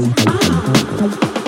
Ah.